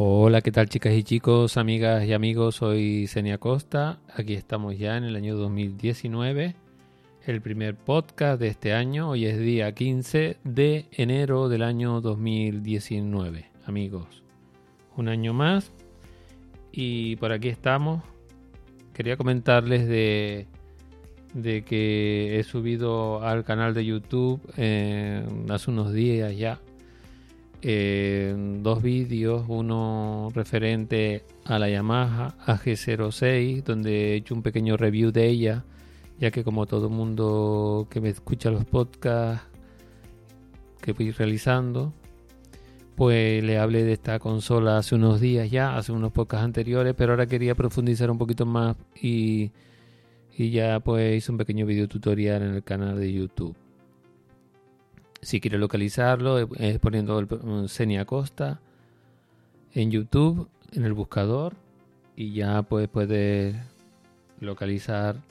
Hola, ¿qué tal chicas y chicos, amigas y amigos? Soy Senia Costa. Aquí estamos ya en el año 2019, el primer podcast de este año. Hoy es día 15 de enero del año 2019, amigos. Un año más y por aquí estamos. Quería comentarles de, de que he subido al canal de YouTube eh, hace unos días ya dos vídeos, uno referente a la Yamaha AG06, donde he hecho un pequeño review de ella, ya que como todo mundo que me escucha los podcasts que voy realizando, pues le hablé de esta consola hace unos días ya, hace unos podcasts anteriores, pero ahora quería profundizar un poquito más y, y ya pues hice un pequeño video tutorial en el canal de YouTube. Si quiere localizarlo, es eh, poniendo el Senia Costa en YouTube, en el buscador, y ya pues puede localizar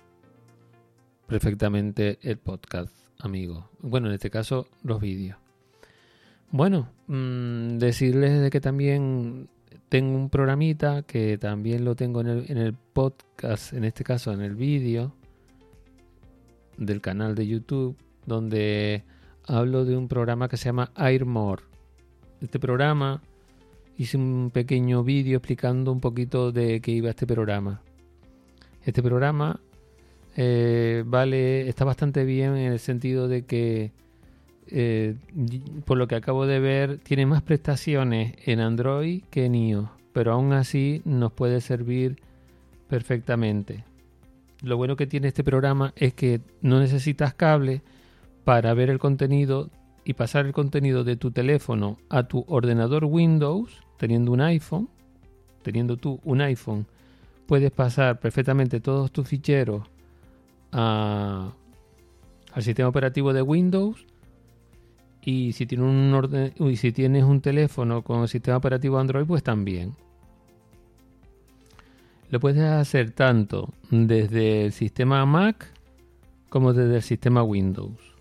perfectamente el podcast, amigo. Bueno, en este caso, los vídeos. Bueno, mm, decirles de que también tengo un programita que también lo tengo en el, en el podcast, en este caso en el vídeo del canal de YouTube, donde hablo de un programa que se llama AirMore. Este programa hice un pequeño vídeo explicando un poquito de qué iba este programa. Este programa eh, vale, está bastante bien en el sentido de que, eh, por lo que acabo de ver, tiene más prestaciones en Android que en iOS, pero aún así nos puede servir perfectamente. Lo bueno que tiene este programa es que no necesitas cable, para ver el contenido y pasar el contenido de tu teléfono a tu ordenador Windows, teniendo un iPhone, teniendo tú un iPhone, puedes pasar perfectamente todos tus ficheros al sistema operativo de Windows y si, tienes un orden, y si tienes un teléfono con el sistema operativo Android, pues también. Lo puedes hacer tanto desde el sistema Mac como desde el sistema Windows.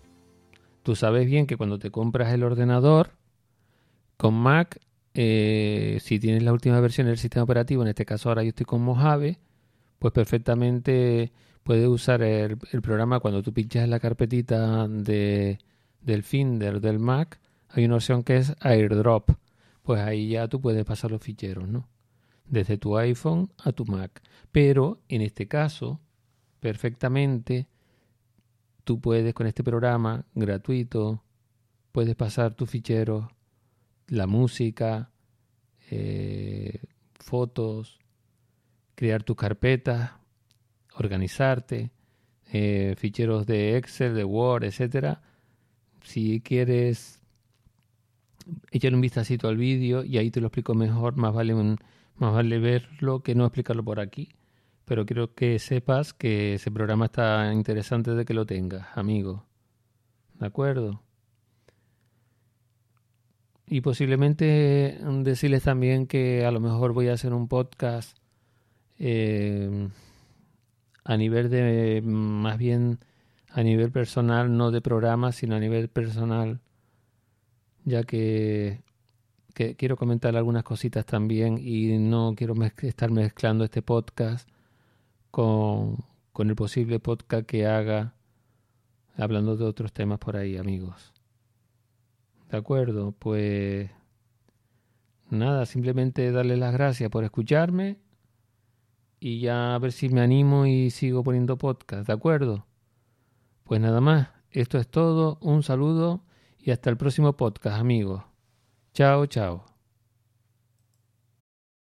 Tú sabes bien que cuando te compras el ordenador con Mac, eh, si tienes la última versión del sistema operativo, en este caso ahora yo estoy con Mojave, pues perfectamente puedes usar el, programa cuando tú pinchas en la carpetita de, del Finder del Mac, hay una opción que es AirDrop. Pues ahí ya tú puedes pasar los ficheros, ¿no? Desde tu iPhone a tu Mac. Pero en este caso, perfectamente tú puedes con este programa gratuito, puedes pasar tus ficheros, la música, eh, fotos, crear tus carpetas, organizarte, eh, ficheros de Excel, de Word, etcétera. Si quieres echar un vistacito al vídeo y ahí te lo explico mejor, más vale más vale verlo que no explicarlo por aquí pero quiero que sepas que ese programa está interesante de que lo tengas, amigo. ¿De acuerdo? Y posiblemente decirles también que a lo mejor voy a hacer un podcast eh, a nivel de, más bien a nivel personal, no de programa, sino a nivel personal, ya que que quiero comentar algunas cositas también y no quiero estar mezclando este podcast con, con el posible podcast que haga hablando de otros temas por ahí, amigos. ¿De acuerdo? Pues nada, simplemente darles las gracias por escucharme y ya a ver si me animo y sigo poniendo podcast, ¿de acuerdo? Pues nada más, esto es todo, un saludo y hasta el próximo podcast, amigos. Chao, chao.